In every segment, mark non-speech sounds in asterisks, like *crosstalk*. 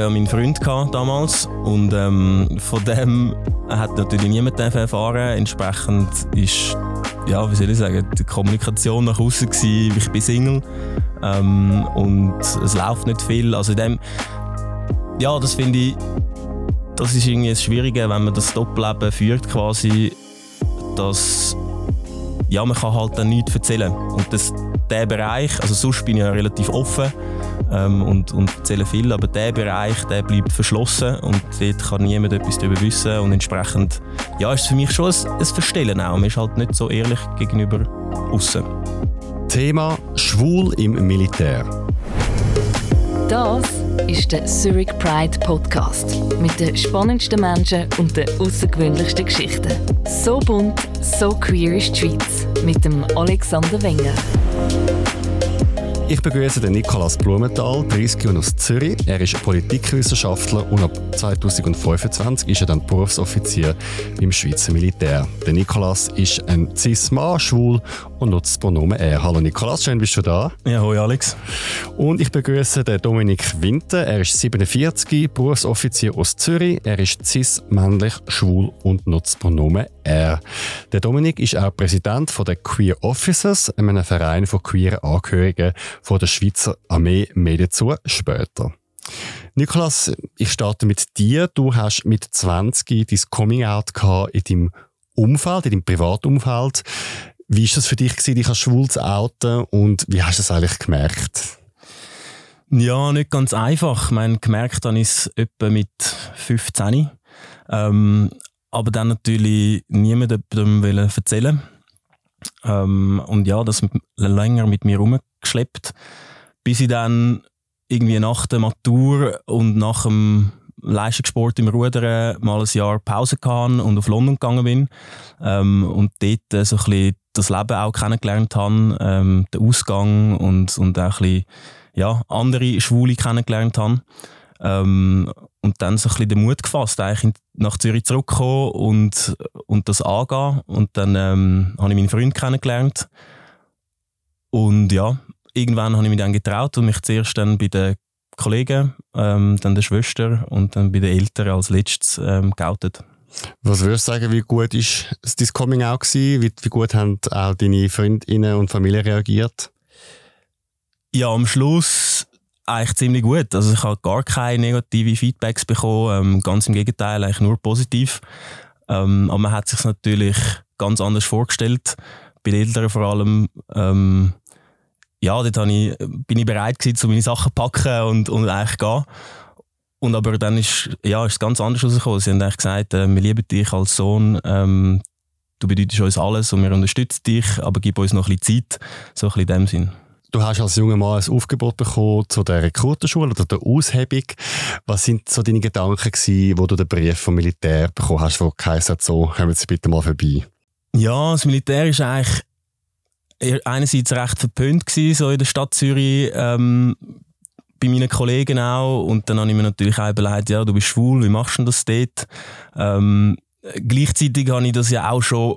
ja meinen Freund damals und ähm, von dem hat natürlich niemand erfahren. Entsprechend ist ja, wie soll ich sagen, die Kommunikation nach außen gewesen, ich bin Single ähm, und es läuft nicht viel. Also dem, ja, das finde ich, das ist irgendwie das Schwierige, wenn man das Doppelleben führt quasi, dass ja, man kann halt dann nichts erzählen. Und das, der Bereich, also sonst bin ich ja relativ offen ähm, und, und erzähle viel, aber der Bereich, der bleibt verschlossen und dort kann niemand etwas darüber wissen und entsprechend, ja, ist es für mich schon ein, ein Verstellen auch. Man ist halt nicht so ehrlich gegenüber außen. Thema Schwul im Militär. Das ist der Zurich Pride Podcast mit den spannendsten Menschen und den außergewöhnlichsten Geschichten. So bunt, so queer ist die Schweiz mit dem Alexander Wenger. Ich begrüße den Nikolaus Blumenthal, 30 Jahre aus Zürich. Er ist Politikwissenschaftler und ab 2025 ist er dann Berufsoffizier im Schweizer Militär. Der Nikolaus ist ein Cis-Mann, schwul und nutzt das Pronomen er. Hallo Nikolaus, schön bist du da. Ja, hoi Alex. Und ich begrüße den Dominik Winter. Er ist 47, Berufsoffizier aus Zürich. Er ist cis, männlich, schwul und nutzt das Pronomen er. Der Dominik ist auch Präsident von der Queer Officers, einem Verein von queeren Angehörigen von der Schweizer Armee. Mehr dazu später. Nikolas, ich starte mit dir. Du hast mit 20 dein Coming-out in deinem Umfeld, in deinem Privatumfeld. Wie war das für dich, dich als schwul zu outen und wie hast du es eigentlich gemerkt? Ja, nicht ganz einfach. Ich meine, gemerkt habe ich es etwa mit 15. Ähm, aber dann natürlich niemandem erzählen ähm, Und ja, das länger mit mir rumgeschleppt, bis ich dann irgendwie nach der Matur und nach dem Leistungssport im Rudern mal ein Jahr Pause gehabt und auf London gegangen bin ähm, und dort so ein bisschen das Leben auch kennengelernt habe, ähm, den Ausgang und, und auch ein bisschen, ja, andere Schwule kennengelernt habe. Ähm, und dann so ein bisschen den Mut gefasst, eigentlich nach Zürich zurückzukommen und, und das angehen. Und dann ähm, habe ich meinen Freund kennengelernt. Und ja, irgendwann habe ich mich dann getraut und mich zuerst dann bei den Kollegen, ähm, dann der Schwester und dann bei den Eltern als letztes ähm, geoutet. Was würdest du sagen, wie gut ist dein Coming Out gewesen? Wie, wie gut haben auch deine Freundinnen und Familie reagiert? Ja, am Schluss eigentlich ziemlich gut. Also ich habe gar keine negativen Feedbacks bekommen, ähm, ganz im Gegenteil, eigentlich nur positiv. Ähm, aber man hat sich natürlich ganz anders vorgestellt. Bei den Eltern vor allem. Ähm, ja, dort ich, bin ich bereit gewesen, meine Sachen zu packen und, und eigentlich gehen. Und aber dann ist, ja, ist es ganz anders rausgekommen. Sie haben eigentlich gesagt, äh, wir lieben dich als Sohn, ähm, du bedeutest uns alles und wir unterstützen dich, aber gib uns noch ein bisschen Zeit. So ein bisschen in dem Sinn. Du hast als junger Mann ein Aufgebot bekommen zu der Rekrutenschule oder der Aushebung. Was sind so deine Gedanken gewesen, wo du den Brief vom Militär bekommen hast, wo geheißen hat, so, kommen Sie bitte mal vorbei? Ja, das Militär ist eigentlich einerseits recht verpönt so in der Stadt Zürich. Ähm, bei meinen Kollegen auch. Und dann habe ich mir natürlich auch überlegt, ja, du bist schwul, wie machst du das dort? Ähm, gleichzeitig habe ich das ja auch schon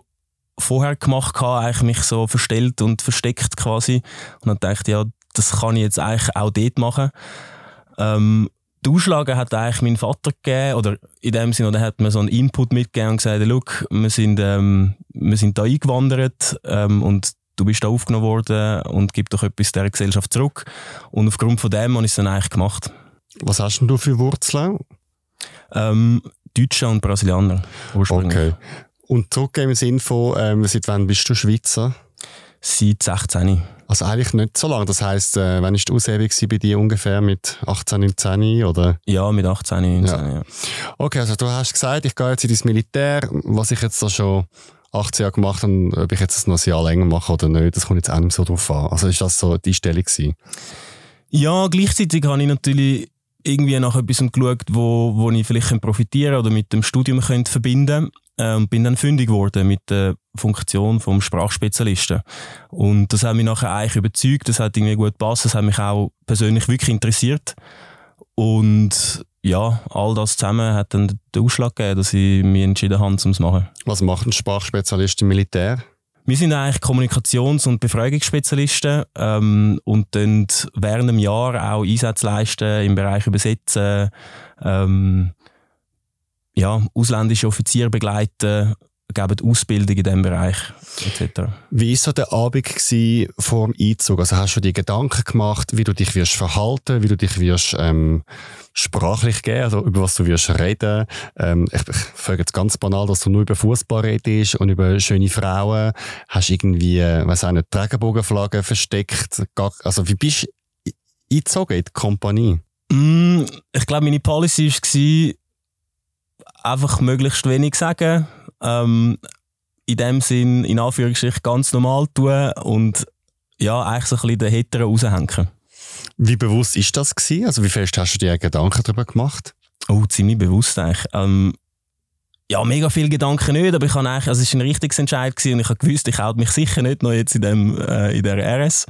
vorher gemacht, eigentlich mich so verstellt und versteckt quasi. Und dann dachte ja, das kann ich jetzt eigentlich auch dort machen. Ähm, die Ausschläge hat eigentlich mein Vater gegeben, oder in dem Sinne, oder hat mir so einen Input mitgegeben und gesagt, wir sind, ähm, wir sind da eingewandert ähm, und du bist da aufgenommen worden und gib doch etwas der Gesellschaft zurück. Und aufgrund von dem habe ich es dann eigentlich gemacht. Was hast denn du für Wurzeln? Ähm, Deutsche und Brasilianer ursprünglich. Okay. Und zurück im Sinne von, ähm, seit wann bist du Schweizer? Seit 16. Also eigentlich nicht so lange. Das heisst, äh, wann war die Aushebung bei dir ungefähr? Mit 18, 19 oder? Ja, mit 18, 19, ja. ja. Okay, also du hast gesagt, ich gehe jetzt ins Militär. Was ich jetzt da schon 18 Jahre gemacht habe, ob ich jetzt noch ein Jahr länger mache oder nicht, das kommt jetzt auch nicht so drauf an. Also ist das so die Stellung gewesen? Ja, gleichzeitig habe ich natürlich irgendwie nach etwas geschaut, wo, wo ich vielleicht profitieren oder mit dem Studium könnte verbinden äh, und bin dann fündig geworden mit der Funktion vom Sprachspezialisten. Und das hat mich nachher eigentlich überzeugt, das hat irgendwie gut gepasst, das hat mich auch persönlich wirklich interessiert. Und ja, all das zusammen hat dann den Ausschlag gegeben, dass ich mich entschieden habe, um es zu machen. Was macht ein Sprachspezialist im Militär? Wir sind eigentlich Kommunikations- und Befragungsspezialisten ähm, und dann während dem Jahr auch Einsätze leisten im Bereich Übersetzen, ähm, ja, ausländische Offiziere begleiten, geben Ausbildung in diesem Bereich etc. Wie war so der Abend vor dem Einzug? Also hast du dir Gedanken gemacht, wie du dich wirst verhalten, wie du dich wirst ähm, sprachlich geben, also über was du wirst reden? Ähm, ich, ich frage jetzt ganz banal, dass du nur über Fußball redest und über schöne Frauen. Hast du irgendwie, äh, weiß auch nicht, Regenbogenflaggen versteckt? Also wie bist du eingezogen in die Kompanie? Mm, ich glaube, meine Policy war, einfach möglichst wenig sagen. Ähm, in dem Sinn, in Anführungsstrichen, ganz normal tun und ja, eigentlich so ein bisschen den Hitteren raushängen. Wie bewusst ist das gewesen? Also wie fest hast du dir Gedanken darüber gemacht? Oh, ziemlich bewusst eigentlich. Ähm, ja, mega viele Gedanken nicht, aber ich habe eigentlich, also es war ein richtiges Entscheid gewesen und ich habe gewusst, ich halte mich sicher nicht noch jetzt in, dem, äh, in der RS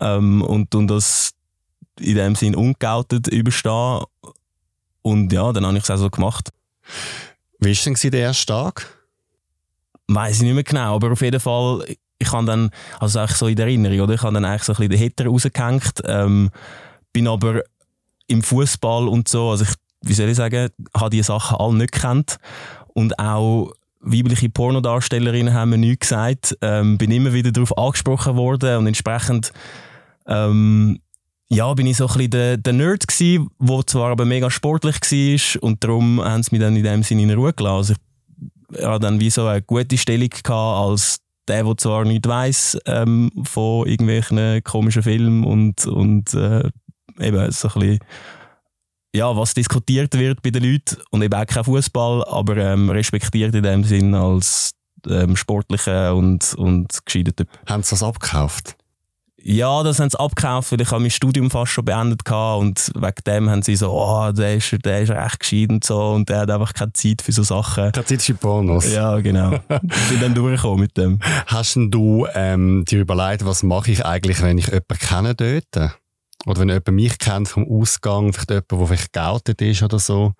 ähm, und, und das in dem Sinn ungeoutet überstehen. Und ja, dann habe ich es auch so gemacht. Wie war denn der erste Tag? Weiß ich nicht mehr genau, aber auf jeden Fall, ich habe dann, also eigentlich so in der Erinnerung, oder? Ich habe dann eigentlich so ein bisschen den Hitter rausgehängt, ähm, bin aber im Fußball und so, also ich, wie soll ich sagen, habe diese Sachen alle nicht gekannt und auch weibliche Pornodarstellerinnen haben mir nichts gesagt, ähm, bin immer wieder darauf angesprochen worden und entsprechend ähm, ja, bin ich so ein bisschen der, der Nerd gewesen, der zwar aber mega sportlich war und darum haben sie mich dann in dem Sinne in Ruhe gelassen. Also ich hatte dann wie so eine gute Stellung als der, der zwar nicht weiss ähm, von irgendwelchen komischen Filmen und, und äh, eben so ein bisschen ja, was diskutiert wird bei den Leuten und eben auch kein Fußball, aber ähm, respektiert in dem Sinn als ähm, sportlicher und, und gescheiter Typ. Haben sie das abgekauft? Ja, das haben sie abgekauft, weil ich mein Studium fast schon beendet hatte und wegen dem haben sie so, oh, der ist, der ist recht gescheit und so und der hat einfach keine Zeit für so Sachen. Keine Zeit für Pornos. Ja, genau. *laughs* bin dann durchgekommen mit dem. Hast du ähm, dir überlegt, was mache ich eigentlich, wenn ich jemanden kenne dort? Oder wenn jemand mich kennt vom Ausgang, vielleicht jemand, der vielleicht geoutet ist oder so?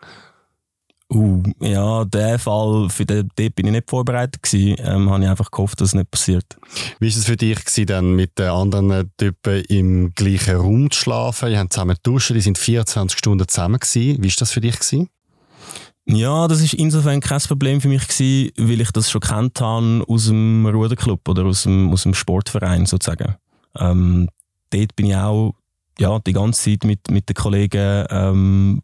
Uh, ja, der Fall, für den, dort bin ich nicht vorbereitet gewesen. Ähm, habe ich einfach gehofft, dass es nicht passiert. Wie war es für dich gewesen, dann mit den anderen Typen im gleichen Raum zu schlafen? Die haben zusammen duschen, die sind 24 Stunden zusammen gewesen. Wie war das für dich gewesen? Ja, das ist insofern kein Problem für mich gewesen, weil ich das schon kennt habe aus dem Ruderclub oder aus dem, aus dem Sportverein sozusagen. Ähm, dort bin ich auch ja, die ganze Zeit mit, mit den Kollegen ähm,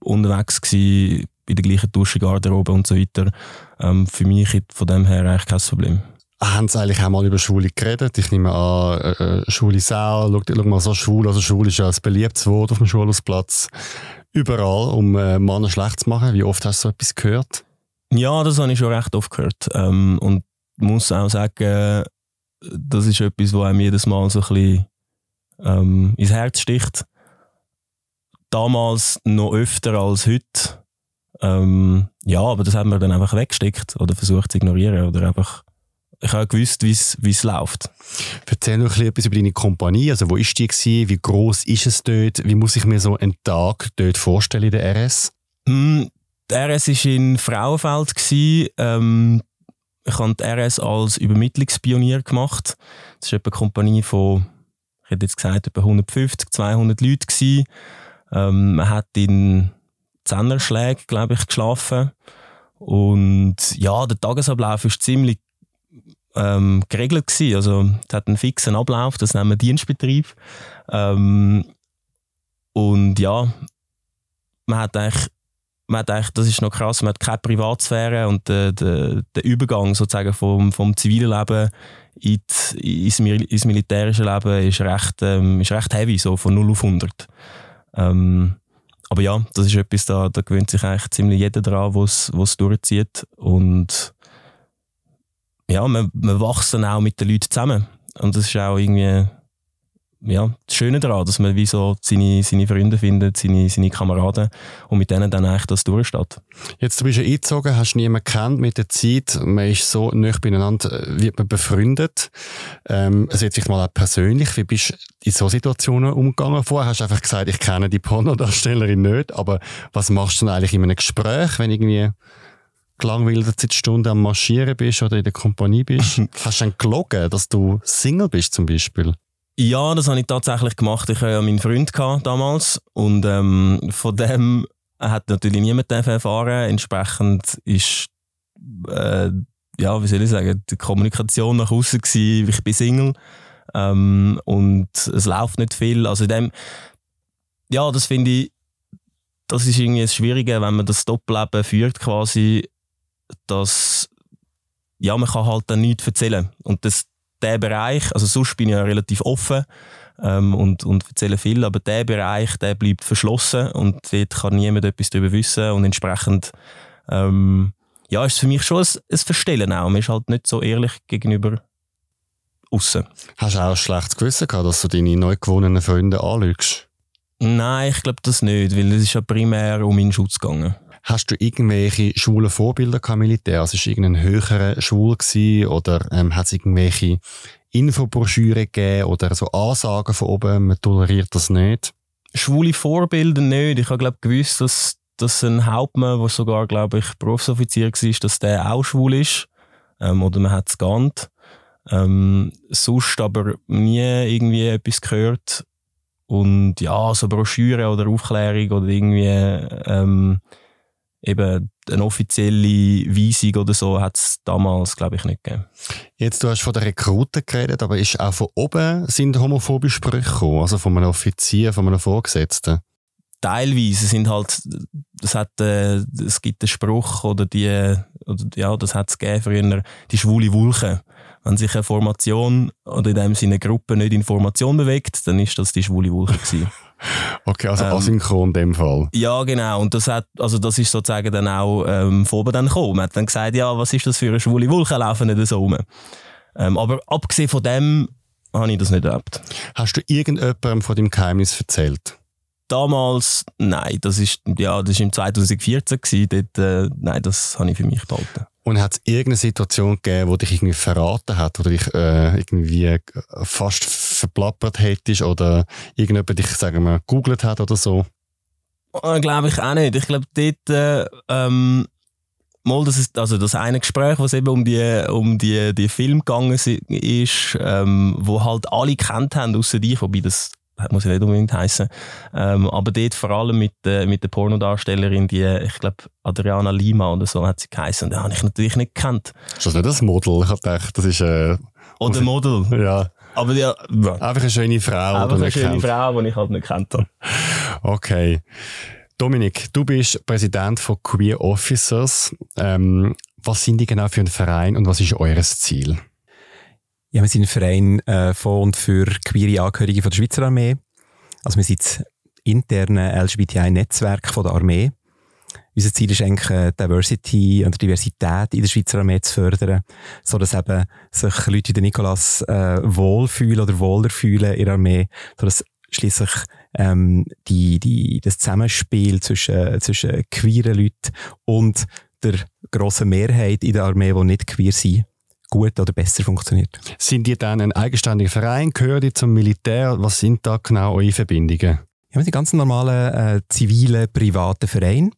unterwegs gewesen, in der gleichen Duschengarderobe und so weiter. Ähm, für mich von dem her eigentlich kein Problem. Haben Sie eigentlich auch mal über Schwule geredet? Ich nehme an, äh, äh schwule Sau, schau, schau mal so schwul, also schwul ist ja ein beliebtes Wort auf dem Schulhausplatz. Überall, um äh, Männer schlecht zu machen. Wie oft hast du so etwas gehört? Ja, das habe ich schon recht oft gehört. Ähm, und muss auch sagen, das ist etwas, was einem jedes Mal so ein bisschen ähm, ins Herz sticht. Damals noch öfter als heute. Ähm, ja, aber das haben wir dann einfach weggesteckt oder versucht zu ignorieren oder einfach ich habe gewusst, wie es läuft. Erzähl noch etwas über deine Kompanie. Also, wo ist die gewesen? Wie groß ist es dort? Wie muss ich mir so einen Tag dort vorstellen in der RS? Mm, die RS war in Frauenfeld. Ähm, ich habe die RS als Übermittlungspionier gemacht. Das ist eine Kompanie von, ich hätte jetzt gesagt, etwa 150, 200 Leuten. Ähm, man hat in Zehnerschläge, glaube ich, geschlafen. Und ja, der Tagesablauf ist ziemlich ähm, geregelt gewesen. Also, es hat einen fixen Ablauf, das nennen wir Dienstbetrieb. Ähm, und ja, man hat eigentlich man hat eigentlich, das ist noch krass, man hat keine Privatsphäre und der, der, der Übergang sozusagen vom, vom zivilen Leben ins, ins, ins militärische Leben ist recht, ähm, ist recht heavy, so von 0 auf 100. Ähm, aber ja, das ist etwas, da, da gewöhnt sich eigentlich ziemlich jeder dran, was es durchzieht. Und ja, man, wächst dann auch mit den Leuten zusammen. Und das ist auch irgendwie ja, das Schöne daran, dass man wie so seine, seine Freunde findet, seine, seine Kameraden und mit denen dann eigentlich das durchsteht. Jetzt, du bist ja eingezogen, hast niemanden kennt mit der Zeit, man ist so nah beieinander, äh, wird man befreundet. Ähm, also jetzt sich mal auch persönlich, wie bist du in so Situationen umgegangen? Vorher hast du einfach gesagt, ich kenne die Pornodarstellerin nicht, aber was machst du denn eigentlich in einem Gespräch, wenn irgendwie gelangweilt Stunde am Marschieren bist oder in der Kompanie bist? *laughs* Hast du dann gelogen, dass du Single bist zum Beispiel? Ja, das habe ich tatsächlich gemacht. Ich hatte ja meinen Freund damals und ähm, von dem hat natürlich niemand erfahren. Entsprechend ist äh, ja, wie soll ich sagen, die Kommunikation nach außen gewesen, ich bin Single ähm, und es läuft nicht viel. Also in dem, ja, das finde ich, das ist irgendwie das Schwierige, wenn man das Doppelleben führt quasi, dass ja, man kann halt dann nichts erzählen. Und das, der Bereich, also sonst bin ich ja relativ offen ähm, und, und erzähle viel, aber der Bereich, der bleibt verschlossen und dort kann niemand etwas darüber wissen und entsprechend ähm, ja, ist für mich schon ein, ein Verstellen auch. Man ist halt nicht so ehrlich gegenüber außen. Hast du auch ein schlechtes Gewissen gehabt, dass du deine neu gewonnenen Freunde anlügst? Nein, ich glaube das nicht, weil es ist ja primär um meinen Schutz gegangen. Hast du irgendwelche schwulen Vorbilder gehabt, Militär? Also ist irgendein höherer schwul gewesen, oder ähm, hat es irgendwelche Infobroschüren gegeben oder so Ansagen von oben, man toleriert das nicht? Schwule Vorbilder nicht. Ich habe glaube gewusst, dass dass ein Hauptmann, der sogar, glaube ich, Berufsoffizier war, dass der auch schwul ist. Ähm, oder man hat es geahnt. Ähm, sonst aber nie irgendwie etwas gehört. Und ja, so Broschüren oder Aufklärung oder irgendwie ähm, eben eine offizielle Weisung oder so hat es damals, glaube ich, nicht gegeben. Jetzt, du hast von den Rekruten geredet, aber ist auch von oben sind homophobe Sprüche gekommen, also von einem Offizier, von einem Vorgesetzten? teilweise sind halt, das hat, äh, es gibt einen Spruch oder die, oder, ja, das hat es gegeben früher, die schwule Wulche. Wenn sich eine Formation oder in dem Sinne eine Gruppe nicht in Formation bewegt, dann ist das die schwule Wulche gewesen. *laughs* okay, also ähm, asynchron in dem Fall. Ja, genau. Und das hat, also das ist sozusagen dann auch ähm, oben dann gekommen. Man hat dann gesagt, ja, was ist das für eine schwule Wulche, laufen nicht so rum. Ähm, aber abgesehen von dem habe ich das nicht erlebt. Hast du irgendjemandem von deinem Geheimnis erzählt? damals, nein, das ist, ja, das ist im 2014 gewesen, dort, äh, nein, das habe ich für mich behalten. Und hat es irgendeine Situation gegeben, die dich irgendwie verraten hat oder dich äh, irgendwie fast verplappert hättest oder irgendjemand dich, sagen wir, googelt hat oder so? Äh, glaube ich auch nicht. Ich glaube, dort, äh, ähm, mal, das ist, also das eine Gespräch, was eben um die, um die, die Film gegangen ist, ähm, wo halt alle kennt haben, außer dich, wobei das muss ja nicht unbedingt heißen. Ähm, aber dort vor allem mit, äh, mit der Pornodarstellerin, die, ich glaube, Adriana Lima oder so hat sie geheißen. Den habe ich natürlich nicht gekannt. Ist das nicht das Model? Ich habe gedacht, das ist. Äh, oder Model. Ja. Aber ja. Einfach eine schöne Frau. Einfach eine schöne kennt. Frau, die ich halt nicht kennt habe. Okay. Dominik, du bist Präsident von Queer Officers. Ähm, was sind die genau für ein Verein und was ist eures Ziel? Ja, wir sind ein Verein äh, von und für queere Angehörige von der Schweizer Armee. Also wir sind das interne LGBTI-Netzwerk von der Armee. Unser Ziel ist eigentlich, äh, Diversity und Diversität in der Schweizer Armee zu fördern, so dass eben sich Leute wie der Nikolas äh, wohlfühlen oder wohler fühlen in der Armee, so dass schließlich ähm, die, die, das Zusammenspiel zwischen, zwischen queeren Leuten und der grossen Mehrheit in der Armee, die nicht queer sind, gut oder besser funktioniert. Sind die dann ein eigenständiger Verein? Gehören die zum Militär? Was sind da genau eure Verbindungen? Ja, wir sind ganz normale äh, zivile, private Verein.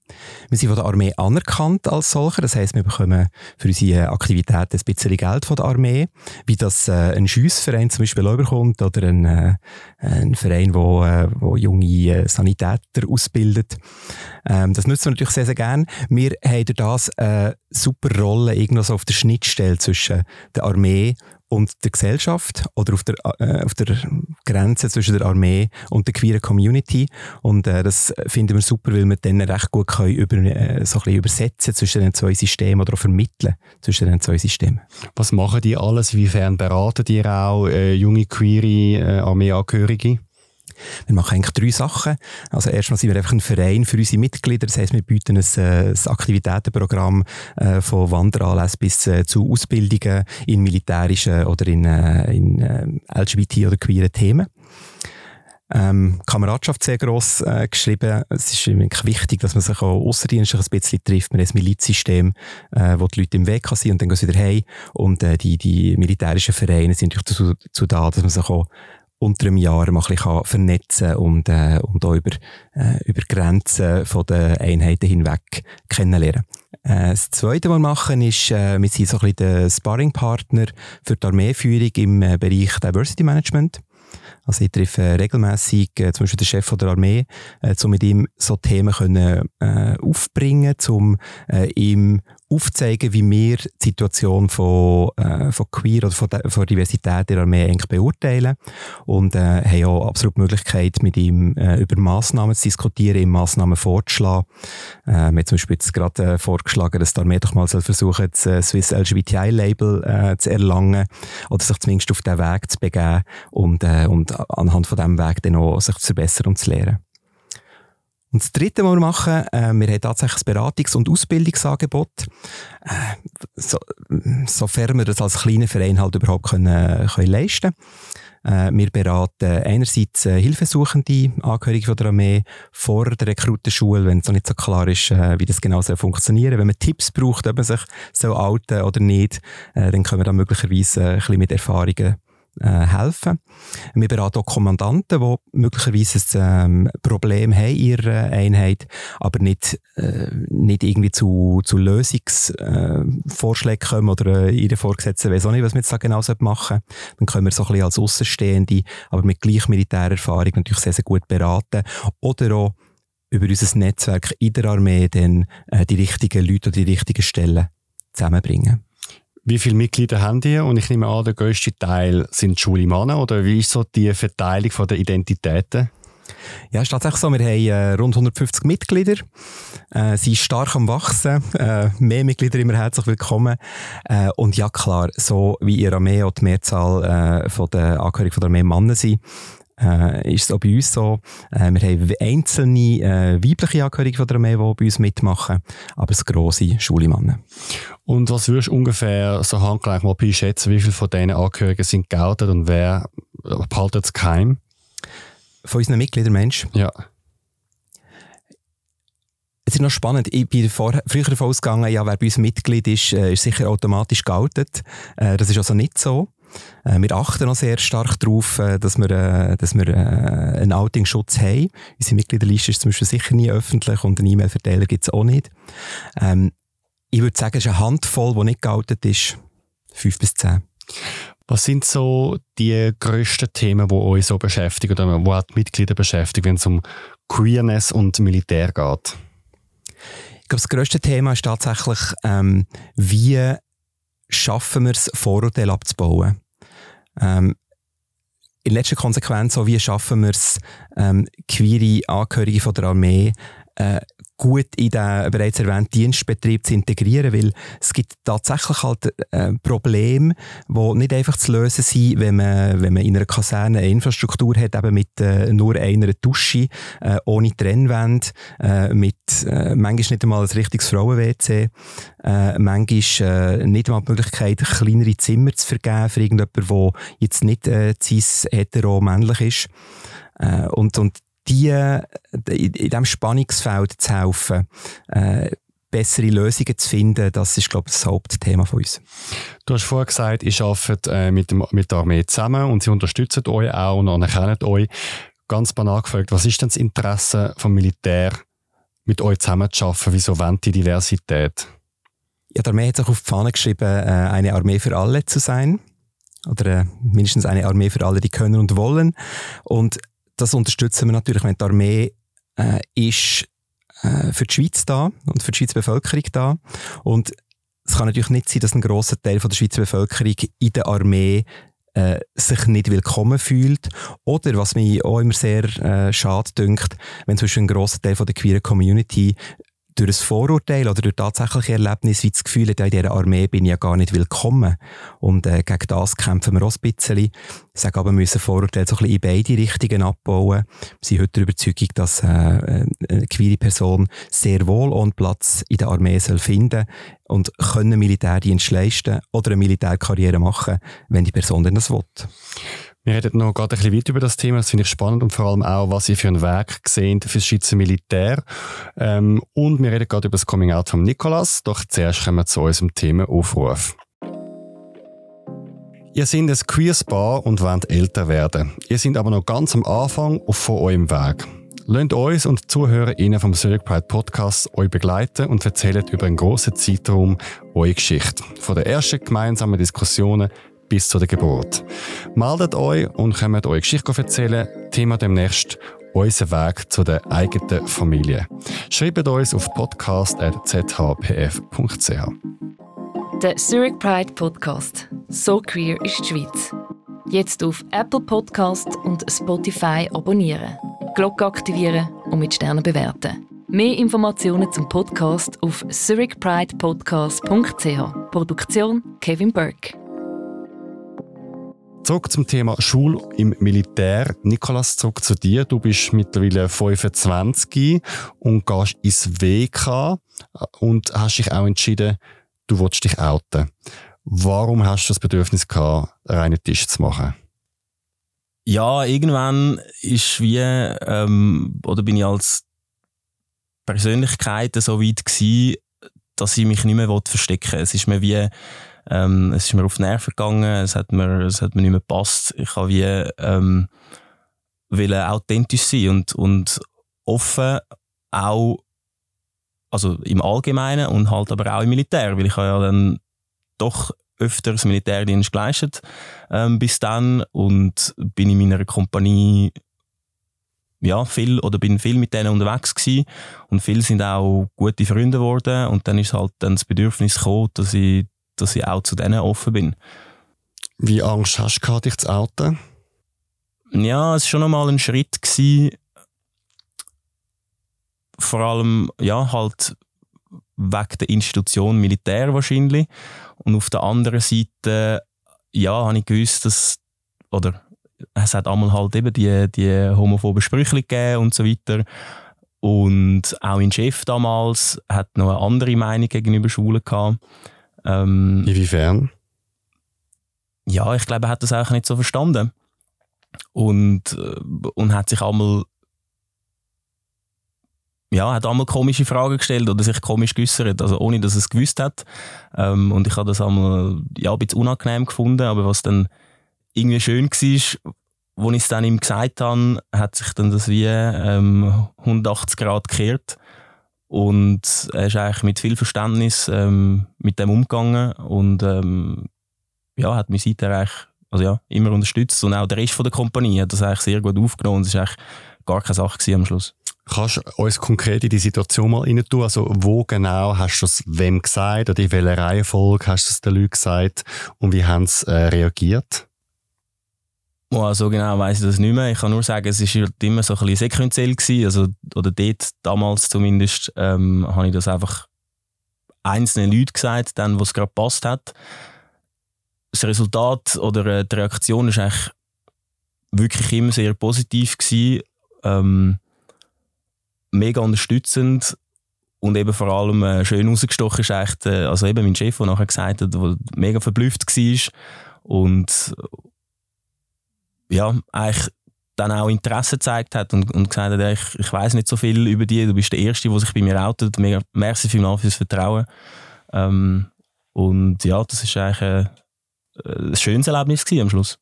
Wir sind von der Armee anerkannt als solcher. Das heisst, wir bekommen für unsere Aktivitäten ein bisschen Geld von der Armee. Wie das äh, ein Schiessverein zum Beispiel auch bekommt oder ein, äh, ein Verein, wo, äh, wo junge äh, Sanitäter ausbildet. Ähm, das nutzen wir natürlich sehr, sehr gerne. Wir haben durch das eine super Rolle irgendwo so auf der Schnittstelle zwischen der Armee und der Gesellschaft oder auf der, äh, auf der Grenze zwischen der Armee und der queeren Community. Und äh, das finden wir super, weil wir dann recht gut können über, äh, so ein bisschen übersetzen zwischen den zwei Systemen oder auch vermitteln zwischen den zwei Systemen. Was machen die alles? Wiefern beraten die auch äh, junge queere äh, Armeeangehörige? Wir machen eigentlich drei Sachen. Also erstmal sind wir einfach ein Verein für unsere Mitglieder. Das heißt, wir bieten ein, äh, ein Aktivitätenprogramm äh, von Wanderanlässen bis äh, zu Ausbildungen in militärischen oder in, in LGBT- oder queeren Themen. Ähm, Kameradschaft sehr gross äh, geschrieben. Es ist wichtig, dass man sich auch außerdienstlich ein bisschen trifft. Man hat ein Milizsystem, äh, wo die Leute im Weg sind und dann gehen sie wieder heim. Und äh, die, die militärischen Vereine sind natürlich dazu, dazu da, dass man sich auch unter einem Jahr mal ein bisschen vernetzen und, äh, und auch über, äh, über Grenzen von den Einheiten hinweg kennenlernen. Äh, das Zweite, was wir machen, ist, äh, wir sind so ein bisschen der Sparringpartner für die Armeeführung im äh, Bereich Diversity Management. Also ich treffe regelmäßig äh, zum Beispiel den Chef der Armee, äh, um mit ihm so Themen können, äh, aufbringen, um äh, ihm aufzeigen, wie wir die Situation von, äh, von Queer oder von, von Diversität in der Armee eigentlich beurteilen und äh, haben auch absolut die Möglichkeit, mit ihm äh, über Massnahmen zu diskutieren, ihm Massnahmen vorzuschlagen. Äh, wir haben zum Beispiel jetzt gerade äh, vorgeschlagen, dass die Armee doch mal soll versuchen das äh, Swiss LGBTI-Label äh, zu erlangen oder sich zumindest auf diesen Weg zu begeben und, äh, und anhand von diesem Weg dann auch sich zu verbessern und zu lernen. Und das Dritte, was wir machen, äh, wir haben tatsächlich ein Beratungs- und Ausbildungsangebot. Äh, so, sofern wir das als kleiner Verein halt überhaupt können, können leisten äh, Wir beraten einerseits äh, Hilfesuchende, Angehörige von der Armee, vor der Rekrutenschule, wenn es noch nicht so klar ist, äh, wie das genau soll funktionieren Wenn man Tipps braucht, ob man sich so outen oder nicht, äh, dann können wir da möglicherweise äh, ein bisschen mit Erfahrungen äh, helfen. Wir beraten auch Kommandanten, die möglicherweise ein ähm, Problem haben in ihrer Einheit, aber nicht, äh, nicht irgendwie zu, zu Lösungsvorschlägen kommen oder äh, ihre Vorgesetzten weiß auch nicht, was wir jetzt da genau machen Dann können wir so ein bisschen als Außenstehende, aber mit gleich Militärerfahrung natürlich sehr, sehr gut beraten. Oder auch über unser Netzwerk in der Armee dann äh, die richtigen Leute oder die richtigen Stellen zusammenbringen. Wie viele Mitglieder haben die? Und ich nehme an, der grösste Teil sind schwule Männer. Oder wie ist so die Verteilung der Identitäten? Ja, es ist tatsächlich so. Wir haben äh, rund 150 Mitglieder. Äh, sie sind stark am Wachsen. Äh, mehr Mitglieder immer herzlich willkommen. Und ja, klar, so wie in Armee auch die Mehrzahl der Angehörigen der Armee Männer sind, äh, ist es auch bei uns so. Äh, wir haben einzelne äh, weibliche Angehörige von der Armee, die bei uns mitmachen, aber es grosse Männer. Und was würdest du ungefähr so handgleich mal schätzen, wie viele von diesen Angehörigen sind geoutet und wer behaltet es geheim? Von unseren Mitgliedern, Mensch? Ja. Es ist noch spannend. Ich bin vor, früher davon ausgegangen, ja, wer bei uns Mitglied ist, äh, ist sicher automatisch geoutet. Äh, das ist also nicht so. Äh, wir achten auch sehr stark darauf, äh, dass wir, äh, dass wir einen Outing-Schutz haben. Unsere Mitgliederliste ist zum Beispiel sicher nie öffentlich und einen E-Mail-Verteiler gibt es auch nicht. Ähm, ich würde sagen, es ist eine Handvoll, die nicht geoutet ist. Fünf bis zehn. Was sind so die grössten Themen, die euch so beschäftigen oder die auch die Mitglieder beschäftigen, wenn es um Queerness und Militär geht? Ich glaube, das grösste Thema ist tatsächlich, ähm, wie schaffen wir es, Vorurteile abzubauen. Ähm, in letzter Konsequenz, so wie schaffen wir es, ähm, queere Angehörige von der Armee äh, gut in den bereits erwähnten Dienstbetrieb zu integrieren, weil es gibt tatsächlich halt äh, Probleme, die nicht einfach zu lösen sind, wenn man, wenn man in einer Kaserne eine Infrastruktur hat, eben mit äh, nur einer Dusche, äh, ohne Trennwände, äh, mit äh, manchmal nicht einmal ein richtiges Frauen-WC, äh, manchmal nicht einmal die Möglichkeit, kleinere Zimmer zu vergeben für irgendjemanden, der jetzt nicht äh, cis-hetero-männlich ist. Und, und die, in diesem Spannungsfeld zu helfen, äh, bessere Lösungen zu finden, das ist, glaube ich, das Hauptthema von uns. Du hast vorher gesagt, ihr arbeitet äh, mit, dem, mit der Armee zusammen und sie unterstützen euch auch und anerkennen euch. Ganz banal gefragt, was ist denn das Interesse vom Militär, mit euch zusammenzuarbeiten? Wieso wollen die Diversität? Ja, die Armee hat sich auf die Fahne geschrieben, äh, eine Armee für alle zu sein. Oder äh, mindestens eine Armee für alle, die können und wollen. Und das unterstützen wir natürlich, wenn die Armee äh, ist äh, für die Schweiz da und für die Schweizer Bevölkerung da. Und es kann natürlich nicht sein, dass ein grosser Teil von der Schweizer Bevölkerung in der Armee äh, sich nicht willkommen fühlt. Oder, was mich auch immer sehr äh, schade dünkt, wenn zum Beispiel ein grosser Teil von der queeren Community durch ein Vorurteil oder durch tatsächliche Erlebnisse wie das Gefühl hat, in dieser Armee bin ich ja gar nicht willkommen. Und äh, gegen das kämpfen wir auch ein bisschen. Ich sage aber, wir müssen Vorurteile so ein bisschen in beide Richtungen abbauen. Wir sind heute der Überzeugung, dass äh, eine queere Person sehr wohl einen Platz in der Armee soll finden und können Militärdienst leisten oder eine Militärkarriere machen, wenn die Person denn das will. Wir reden noch gerade ein bisschen weit über das Thema, das finde ich spannend und vor allem auch, was ihr für einen Weg seht für das Schweizer Militär. Ähm, und wir reden gerade über das Coming-out von Nikolas, doch zuerst kommen wir zu unserem Thema Aufruf. Ihr seid ein queeres Paar und wollt älter werden. Ihr seid aber noch ganz am Anfang von eurem Weg. Lasst uns und die ZuhörerInnen vom Zurich Pride Podcast euch begleiten und erzählen über einen grossen Zeitraum eure Geschichte. Von den ersten gemeinsamen Diskussionen bis zu der Geburt. Meldet euch und könnt eure Geschichte erzählen. Thema demnächst unser Weg zu der eigenen Familie. Schreibt uns auf podcast.zhpf.ch. Der Zurich Pride Podcast. So queer ist die Schweiz. Jetzt auf Apple Podcast und Spotify abonnieren. Glocke aktivieren und mit Sternen bewerten. Mehr Informationen zum Podcast auf zurichpridepodcast.ch. Produktion Kevin Burke. Zurück zum Thema Schule im Militär. Nikolas, zurück zu dir. Du bist mittlerweile 25 und gehst ins WK und hast dich auch entschieden, du willst dich outen. Warum hast du das Bedürfnis gehabt, einen reinen Tisch zu machen? Ja, irgendwann ist wie, ähm, oder bin ich als Persönlichkeit so weit gewesen, dass ich mich nicht mehr verstecken wollte. Es ist mir wie, ähm, es ist mir auf die Nerven gegangen, es hat mir, es hat mir nicht mehr gepasst. Ich habe wie, ähm, wollen authentisch sein und, und offen auch, also im Allgemeinen und halt aber auch im Militär, weil ich habe ja dann doch öfters Militärdienst geleistet ähm, bis dann und bin in meiner Kompanie ja, viel oder bin viel mit denen unterwegs gewesen und viele sind auch gute Freunde geworden und dann ist halt dann das Bedürfnis gekommen, dass ich, dass ich auch zu denen offen bin. Wie Angst hast du dich zu outen? Ja, es war schon einmal ein Schritt gewesen, vor allem ja halt wegen der Institution Militär wahrscheinlich und auf der anderen Seite, ja, habe ich gewusst, dass, oder es hat einmal halt eben die, die homophoben Sprüche gegeben und so weiter. Und auch mein Chef damals hat noch eine andere Meinung gegenüber Schulen gehabt. Ähm, Inwiefern? Ja, ich glaube, er hat das auch nicht so verstanden. Und, äh, und hat sich einmal ja, hat einmal komische Fragen gestellt oder sich komisch geäußert, also ohne dass er es gewusst hat. Ähm, und ich habe das einmal ja, ein bisschen unangenehm gefunden, aber was dann irgendwie schön war, als ich es dann ihm gesagt habe, hat sich dann das wie ähm, 180 Grad gekehrt. Und er ist eigentlich mit viel Verständnis ähm, mit dem umgegangen und ähm, ja, hat mich seither eigentlich also ja, immer unterstützt. Und auch der Rest von der Kompanie hat das eigentlich sehr gut aufgenommen und es war eigentlich gar keine Sache am Schluss. Kannst du uns konkret in die Situation mal rein tun? Also, wo genau hast du es wem gesagt oder in welcher Reihenfolge hast du es den Leuten gesagt und wie haben sie äh, reagiert? Oh, so genau weiß ich das nicht mehr. Ich kann nur sagen, es war halt immer so ein bisschen sequenziell gewesen. Also, oder dort, damals zumindest, ähm, habe ich das einfach einzelnen Leuten gesagt, dann, es gerade passt hat. Das Resultat oder äh, die Reaktion ist eigentlich wirklich immer sehr positiv gewesen. Ähm, mega unterstützend und eben vor allem äh, schön rausgestochen ist echt, äh, also eben mein Chef, der nachher gesagt hat, der mega verblüfft war und ja, eigentlich dann auch Interesse gezeigt hat und, und gesagt hat, ich, ich weiß nicht so viel über dich, du bist der Erste, der sich bei mir outet, mega, merci vielmals fürs Vertrauen. Ähm, und ja, das war eigentlich ein, äh, ein schönes Erlebnis am Schluss.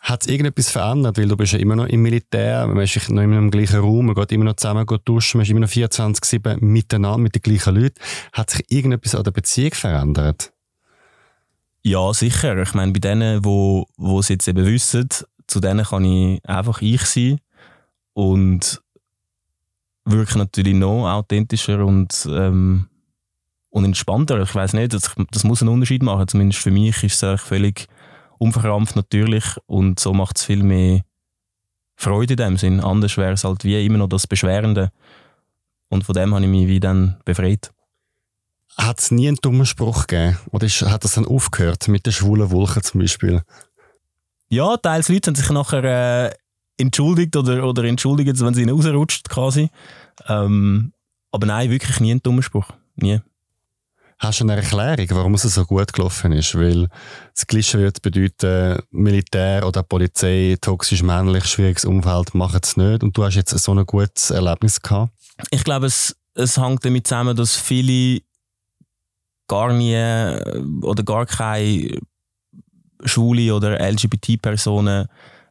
Hat es irgendetwas verändert? Weil du bist ja immer noch im Militär, man ist noch immer im gleichen Raum, man geht immer noch zusammen duschen, man ist immer noch 24-7 miteinander mit den gleichen Leuten. Hat sich irgendetwas an der Beziehung verändert? Ja, sicher. Ich meine, bei denen, wo, wo es jetzt eben wissen, zu denen kann ich einfach ich sein und wirke natürlich noch authentischer und, ähm, und entspannter. Ich weiß nicht, das, das muss einen Unterschied machen. Zumindest für mich ist es völlig unverkrampft natürlich und so macht es viel mehr Freude in dem Sinn. Anders wäre es halt wie immer noch das Beschwerende. Und von dem habe ich mich wie dann befreit. Hat es nie einen dummen Spruch gegeben? Oder ist, hat das dann aufgehört mit den schwulen Wolken zum Beispiel? Ja, teils Leute haben sich nachher äh, entschuldigt oder, oder entschuldigt, wenn sie rausrutscht quasi. Ähm, aber nein, wirklich nie einen dummen Spruch. Nie. Hast du eine Erklärung, warum es so gut gelaufen ist? Weil das Klischee wird bedeuten, Militär oder Polizei, toxisch männlich, schwieriges Umfeld machen es nicht. Und du hast jetzt so ein gutes Erlebnis gehabt. Ich glaube, es, es hängt damit zusammen, dass viele gar nie äh, oder gar keine schwule oder LGBT-Personen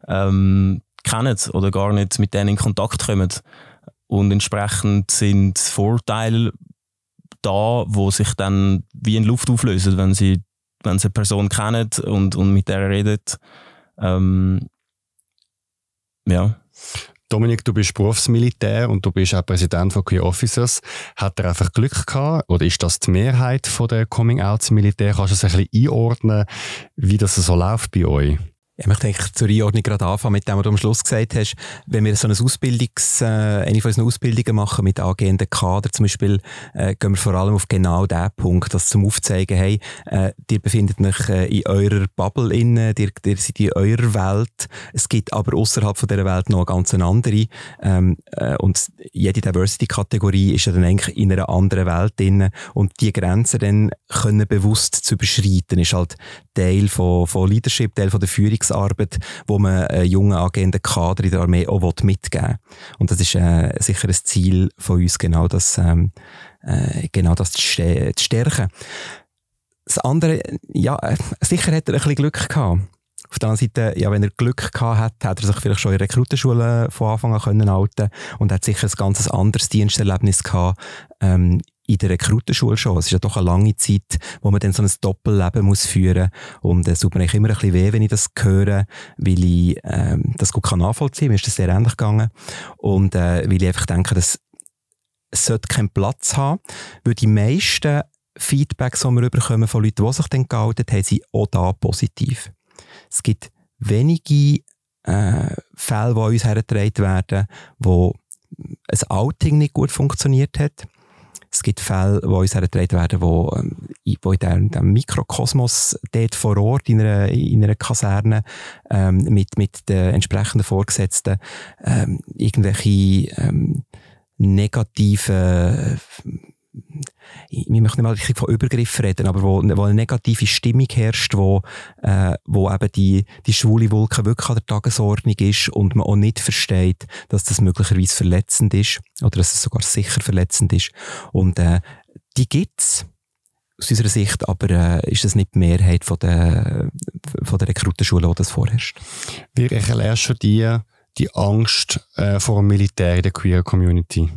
ähm, kennen oder gar nicht mit denen in Kontakt kommen. und entsprechend sind Vorteile da, wo sich dann wie in Luft auflösen, wenn sie, wenn sie eine Person kennen und, und mit der redet. Ähm, ja. Dominik, du bist Berufsmilitär und du bist auch Präsident von Queer Officers. Hat er einfach Glück gehabt oder ist das die Mehrheit von der Coming-Outs-Militär? Kannst du es ein bisschen einordnen, wie das so läuft bei euch? Ich möchte eigentlich zur Einordnung gerade anfangen mit dem, was du am Schluss gesagt hast. Wenn wir so eine Ausbildungs, äh, eine von unseren Ausbildungen machen mit angehenden Kader zum Beispiel, äh, gehen wir vor allem auf genau diesen Punkt, das zum Aufzeigen, hey, äh, ihr befindet euch äh, in eurer Bubble innen, ihr, ihr seid in eurer Welt. Es gibt aber außerhalb von dieser Welt noch eine ganz andere. Ähm, äh, und jede Diversity-Kategorie ist ja dann eigentlich in einer anderen Welt drin. Und die Grenzen dann können bewusst zu überschreiten, ist halt Teil von, von Leadership, Teil von der Führungsarbeit, wo man äh, jungen angehenden Kader in der Armee auch mitgeben will. Und das ist äh, sicher ein Ziel von uns, genau das, ähm, äh, genau das zu, stärken. Das andere, ja, äh, sicher hat er ein bisschen Glück gehabt. Auf der anderen Seite, ja, wenn er Glück gehabt hat, hat er sich vielleicht schon in Rekrutenschule von Anfang an können halten und hat sicher ein ganz anderes Diensterlebnis gehabt, ähm, in der Rekrutenschule schon. Es ist ja doch eine lange Zeit, wo man dann so ein Doppelleben muss führen und es tut mir eigentlich immer ein bisschen weh, wenn ich das höre, weil ich ähm, das gut kann nachvollziehen kann. Mir ist das sehr ähnlich gegangen und äh, weil ich einfach denke, dass es sollte keinen Platz haben, weil die meisten Feedbacks, die wir bekommen von Leuten, die sich dann gehalten haben, sind auch da positiv. Es gibt wenige äh, Fälle, die uns hergetragen werden, wo ein Outing nicht gut funktioniert hat. Es gibt Fälle, die uns hergetragen werden, wo, ähm, wo in diesem, diesem Mikrokosmos dort vor Ort in einer, in einer Kaserne ähm, mit, mit den entsprechenden Vorgesetzten ähm, irgendwelche ähm, negative ich möchte nicht mal richtig von Übergriff reden, aber wo, wo eine negative Stimmung herrscht, wo, äh, wo eben die, die schwule Wolke wirklich an der Tagesordnung ist und man auch nicht versteht, dass das möglicherweise verletzend ist oder dass es sogar sicher verletzend ist. Und äh, die gibt's aus unserer Sicht, aber äh, ist das nicht die Mehrheit von der, von der Rekrutenschule, wo das vorherrscht. Wie erklärst du dir die Angst äh, vor dem Militär in der Queer Community?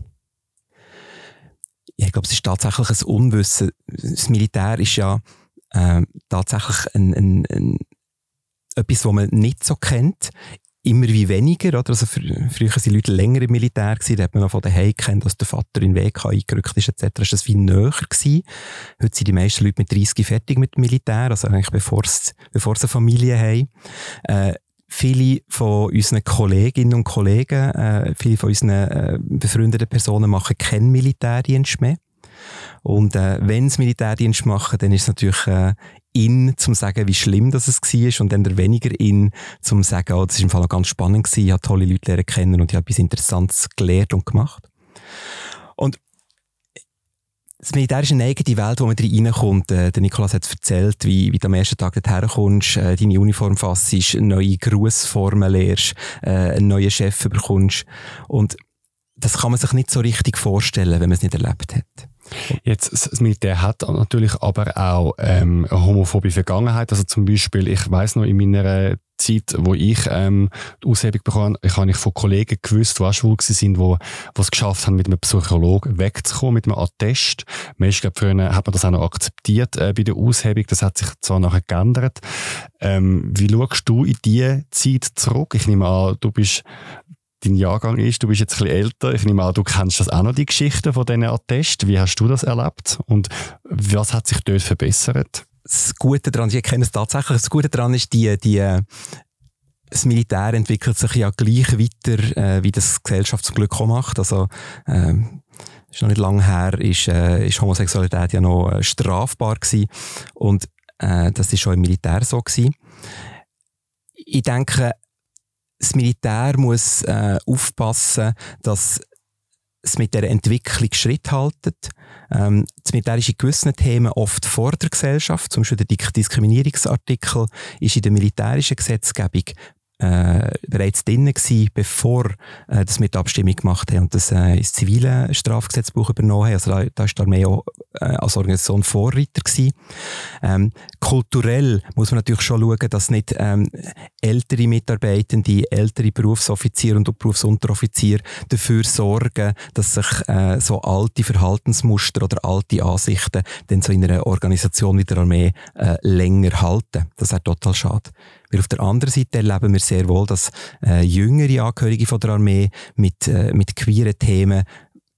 Ich glaube, es ist tatsächlich ein Unwissen. Das Militär ist ja äh, tatsächlich ein, ein, ein, etwas, was man nicht so kennt. Immer wie weniger, oder? Also früher waren Leute länger im Militär gewesen, da hat man noch von daheim kennt, dass der Vater in den Weg eingerückt ist, etc. Ist das viel näher gewesen. Heute sind die meisten Leute mit 30 fertig mit dem Militär, also eigentlich bevor sie, bevor sie eine Familie haben. Äh, viele von unseren Kolleginnen und Kollegen, äh, viele von unseren äh, befreundeten Personen machen keinen Militärdienst mehr. Und äh, wenn sie Militärdienst machen, dann ist es natürlich äh, in, zum sagen, wie schlimm das war und dann der weniger in, zum sagen, oh, das ist im Fall auch ganz spannend gewesen, ich habe tolle Leute lernen kennen und ich habe etwas Interessantes gelernt und gemacht. Und das Militär ist eine eigene Welt, wo man reinkommt. Äh, der Nikolaus hat erzählt, wie, wie du am ersten Tag dorthin kommst, äh, deine Uniform fassst, neue Grußformen lernst, äh, einen neuen Chef bekommst. Und das kann man sich nicht so richtig vorstellen, wenn man es nicht erlebt hat. Jetzt, das Militär hat natürlich aber auch ähm, eine homophobe Vergangenheit. Also zum Beispiel, ich weiß noch in meiner Zeit, wo ich ähm, die Aushebung bekommen ich habe ich von Kollegen gewusst, die auch schwul sind, die es geschafft haben, mit einem Psychologen wegzukommen, mit einem Attest. Glaub, früher hat man das auch noch akzeptiert äh, bei der Aushebung. Das hat sich zwar nachher geändert. Ähm, wie schaust du in diese Zeit zurück? Ich nehme an, du bist dein Jahrgang ist. Du bist jetzt ein bisschen älter. Ich nehme an, du kennst das auch noch, die Geschichten von diesen Attesten. Wie hast du das erlebt? Und was hat sich dort verbessert? Das Gute daran, ich kenne es tatsächlich, das Gute daran ist, die, die, das Militär entwickelt sich ja gleich weiter, äh, wie das Gesellschaft zum Glück auch macht. Also, ähm, ist noch nicht lange her, ist, äh, ist Homosexualität ja noch äh, strafbar gewesen. Und äh, das ist schon im Militär so gewesen. Ich denke, das Militär muss äh, aufpassen, dass es mit der Entwicklung Schritt haltet. Ähm, das Militär ist in gewissen Themen oft vor der Gesellschaft. Zum Beispiel der Diskriminierungsartikel ist in der militärischen Gesetzgebung äh, bereits drin gewesen, bevor äh, das mit der Abstimmung gemacht haben und das äh, ins zivile Strafgesetzbuch übernommen haben. Also da, da ist die Armee auch äh, als Organisation Vorreiter gewesen. Ähm, kulturell muss man natürlich schon schauen, dass nicht ähm, ältere Mitarbeitende, ältere Berufsoffiziere und Berufsunteroffiziere dafür sorgen, dass sich äh, so alte Verhaltensmuster oder alte Ansichten dann so in einer Organisation wie der Armee äh, länger halten. Das wäre total schade. Weil auf der anderen Seite erleben wir sehr wohl, dass äh, jüngere Angehörige von der Armee mit, äh, mit queeren Themen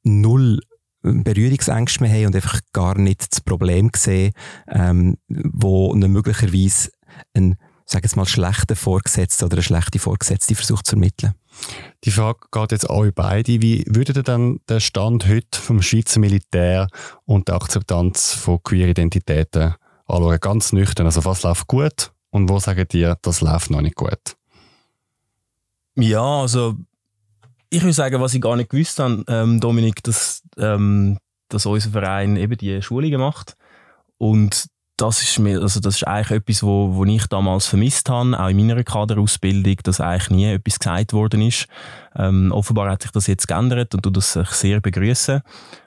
null Berührungsängste mehr haben und einfach gar nicht das Problem sehen, ähm, wo eine möglicherweise ein sage jetzt mal, schlechter Vorgesetzter oder eine schlechte Vorgesetzte versucht zu ermitteln. Die Frage geht jetzt an euch beide. Wie würdet ihr dann den Stand heute vom Schweizer Militär und der Akzeptanz von queer Identitäten anschauen? Ganz nüchtern. Also was läuft gut und wo sagt ihr, das läuft noch nicht gut? Ja, also ich würde sagen, was ich gar nicht gewusst habe, ähm, Dominik, dass, ähm, dass unser Verein eben die Schulungen macht. Und das ist mir, also das ist eigentlich etwas, wo, wo ich damals vermisst habe, auch in meiner Kaderausbildung, dass eigentlich nie etwas gesagt worden ist. Ähm, offenbar hat sich das jetzt geändert und du das sehr begrüßen.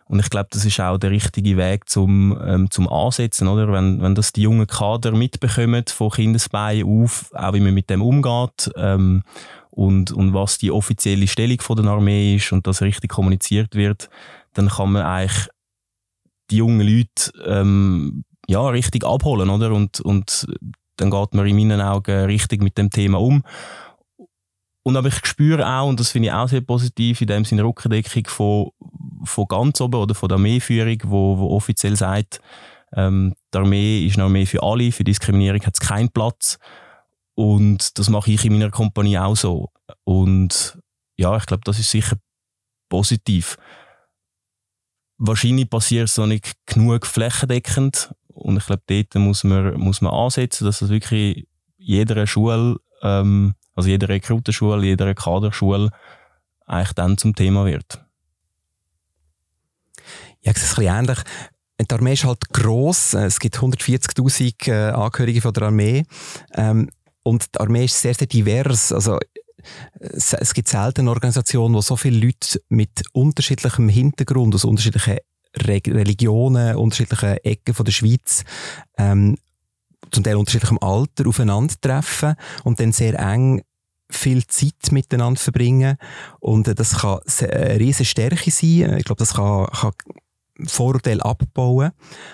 Und ich glaube, das ist auch der richtige Weg zum, ähm, zum Ansetzen, oder? Wenn, wenn das die jungen Kader mitbekommen von Kindesbeinen auf, auch wie man mit dem umgeht, ähm, und, und was die offizielle Stellung von der Armee ist und das richtig kommuniziert wird, dann kann man eigentlich die jungen Leute ähm, ja, richtig abholen, oder? Und, und dann geht man in meinen Augen richtig mit dem Thema um. Und aber ich spüre auch, und das finde ich auch sehr positiv, in dem Sinne Rückendeckung von, von ganz oben oder von der Armeeführung, wo, wo offiziell sagt, ähm, die Armee ist eine Armee für alle, für Diskriminierung hat es keinen Platz. Und das mache ich in meiner Kompanie auch so. Und ja, ich glaube, das ist sicher positiv. Wahrscheinlich passiert es noch nicht genug flächendeckend. Und ich glaube, dort muss man, muss man ansetzen, dass das wirklich jeder Schule, ähm, also jeder Rekrutenschule, jeder Kaderschule eigentlich dann zum Thema wird. Ja, es ist ein bisschen ähnlich. Die Armee ist halt gross. Es gibt 140.000 äh, Angehörige von der Armee. Ähm, und die Armee ist sehr, sehr divers. Also, es gibt selten Organisationen, wo so viele Leute mit unterschiedlichem Hintergrund, aus unterschiedlichen Re Religionen, unterschiedlichen Ecken von der Schweiz, ähm, zum Teil unterschiedlichem Alter aufeinandertreffen und dann sehr eng viel Zeit miteinander verbringen. Und äh, das kann eine riesige Stärke sein. Ich glaube, das kann, kann Vorurteile abbauen.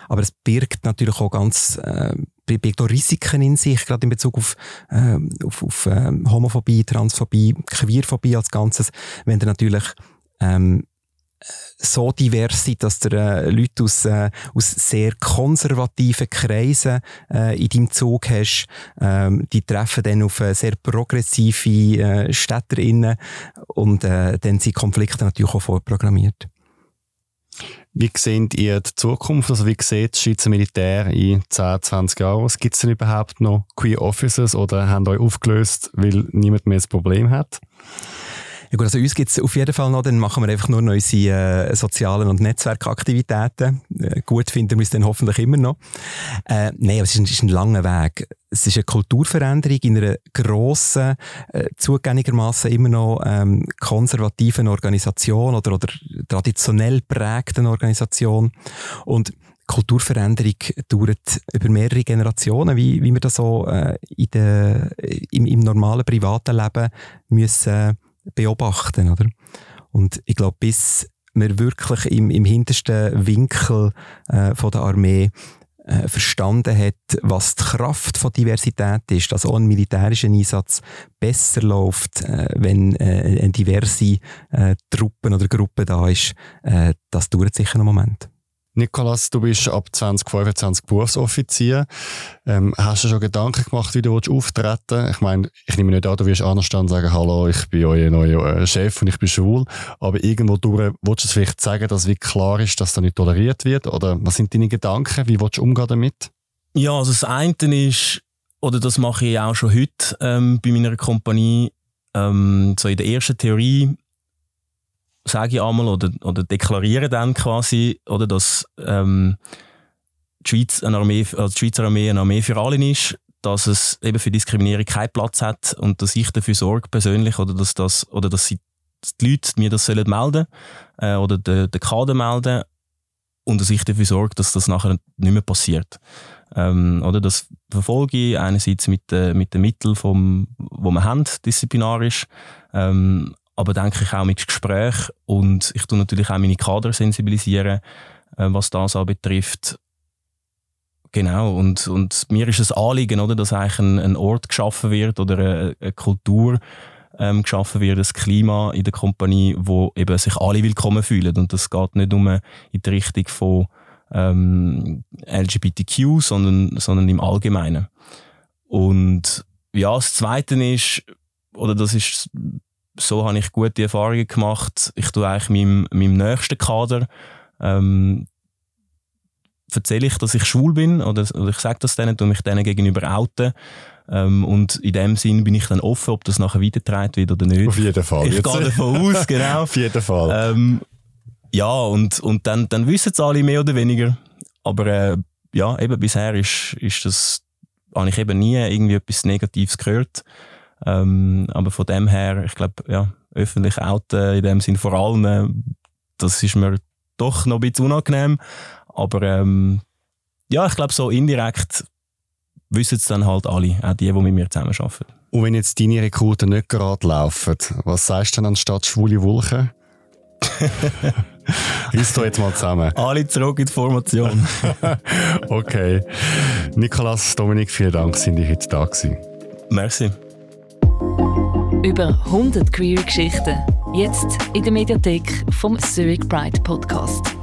Aber es birgt natürlich auch ganz äh, birgt auch Risiken in sich, gerade in Bezug auf, äh, auf, auf äh, Homophobie, Transphobie, Queerphobie als Ganzes. Wenn du natürlich ähm, so divers sind, dass du äh, Leute aus, äh, aus sehr konservativen Kreisen äh, in deinem Zug hast. Ähm, die treffen dann auf äh, sehr progressive äh, Städterinnen und äh, dann sind Konflikte natürlich auch vorprogrammiert. Wie seht ihr die Zukunft? Also wie sieht das Schweizer Militär in 10, 20 Jahren aus? Gibt es denn überhaupt noch Queer Officers oder haben euch aufgelöst, weil niemand mehr das Problem hat? Ja gut, also uns gibt es auf jeden Fall noch, dann machen wir einfach nur noch unsere äh, sozialen und Netzwerkaktivitäten. Äh, gut finden wir es dann hoffentlich immer noch. Äh, Nein, aber es ist ein, ist ein langer Weg. Es ist eine Kulturveränderung in einer grossen, äh, zugänglichermaßen immer noch ähm, konservativen Organisation oder, oder traditionell prägten Organisation. Und Kulturveränderung dauert über mehrere Generationen, wie, wie wir das so äh, in de, im, im normalen privaten Leben müssen beobachten, oder? Und ich glaube, bis man wirklich im, im hintersten Winkel äh, von der Armee äh, verstanden hat, was die Kraft von Diversität ist, dass auch ein militärischer Einsatz besser läuft, äh, wenn äh, eine diverse äh, Truppen oder Gruppe da ist, äh, das dauert sicher einen Moment. Nikolas, du bist ab 2025 Berufsoffizier. Ähm, hast du schon Gedanken gemacht, wie du auftreten willst? Ich meine, ich nehme nicht an, du wirst anstehen und sagen, hallo, ich bin euer neuer äh, Chef und ich bin schwul. Aber irgendwo durch, willst du es vielleicht sagen, dass wie klar ist, dass das nicht toleriert wird? Oder was sind deine Gedanken? Wie willst du umgehen damit? Ja, also das eine ist, oder das mache ich auch schon heute ähm, bei meiner Kompanie, ähm, so in der ersten Theorie sage ich einmal, oder, oder deklariere dann quasi, oder, dass ähm, die, Schweiz eine Armee, also die Schweizer Armee eine Armee für alle ist, dass es eben für Diskriminierung keinen Platz hat und dass ich dafür sorge persönlich, oder dass, das, oder dass sie, die Leute mir das sollen melden äh, oder den, den Kader melden und dass ich dafür sorge, dass das nachher nicht mehr passiert. Ähm, oder das verfolge ich einerseits mit, äh, mit den Mitteln, vom, wo wir haben, disziplinarisch, ähm, aber denke ich auch mit Gespräch und ich tue natürlich auch meine Kader sensibilisieren, äh, was das betrifft. Genau, und, und mir ist es Anliegen, oder, dass eigentlich ein, ein Ort geschaffen wird oder eine, eine Kultur ähm, geschaffen wird, ein Klima in der Kompanie, wo eben sich alle willkommen fühlen. Und das geht nicht nur in die Richtung von ähm, LGBTQ, sondern, sondern im Allgemeinen. Und ja, das Zweite ist, oder das ist, so habe ich gute Erfahrungen gemacht. Ich tue eigentlich meinem, meinem nächsten Kader ähm, erzähle ich, dass ich schwul bin oder, oder ich sage das denen, und mich denen gegenüber outen. Ähm, und in dem Sinn bin ich dann offen, ob das nachher weitergetragen wird oder nicht. Auf jeden Fall. Ich gehe davon aus, *laughs* genau. Auf jeden Fall. Ähm, ja, und, und dann, dann wissen es alle mehr oder weniger. Aber äh, ja, eben bisher ist, ist das, habe ich eben nie irgendwie etwas Negatives gehört. Ähm, aber von dem her, ich glaube, ja, öffentlich outen in dem Sinn vor allem, das ist mir doch noch ein bisschen unangenehm. Aber ähm, ja, ich glaube, so indirekt wissen es dann halt alle, auch die, die mit mir zusammenarbeiten. Und wenn jetzt deine Rekruten nicht gerade laufen, was sagst du dann anstatt schwule Wulchen? *laughs* Riss doch jetzt mal zusammen. Alle zurück in die Formation. *laughs* okay. Nikolas, Dominik, vielen Dank, sind ihr heute da gewesen. Merci. Über 100 Queer Geschichten. Jetzt in der Mediathek vom Zurich Pride Podcast.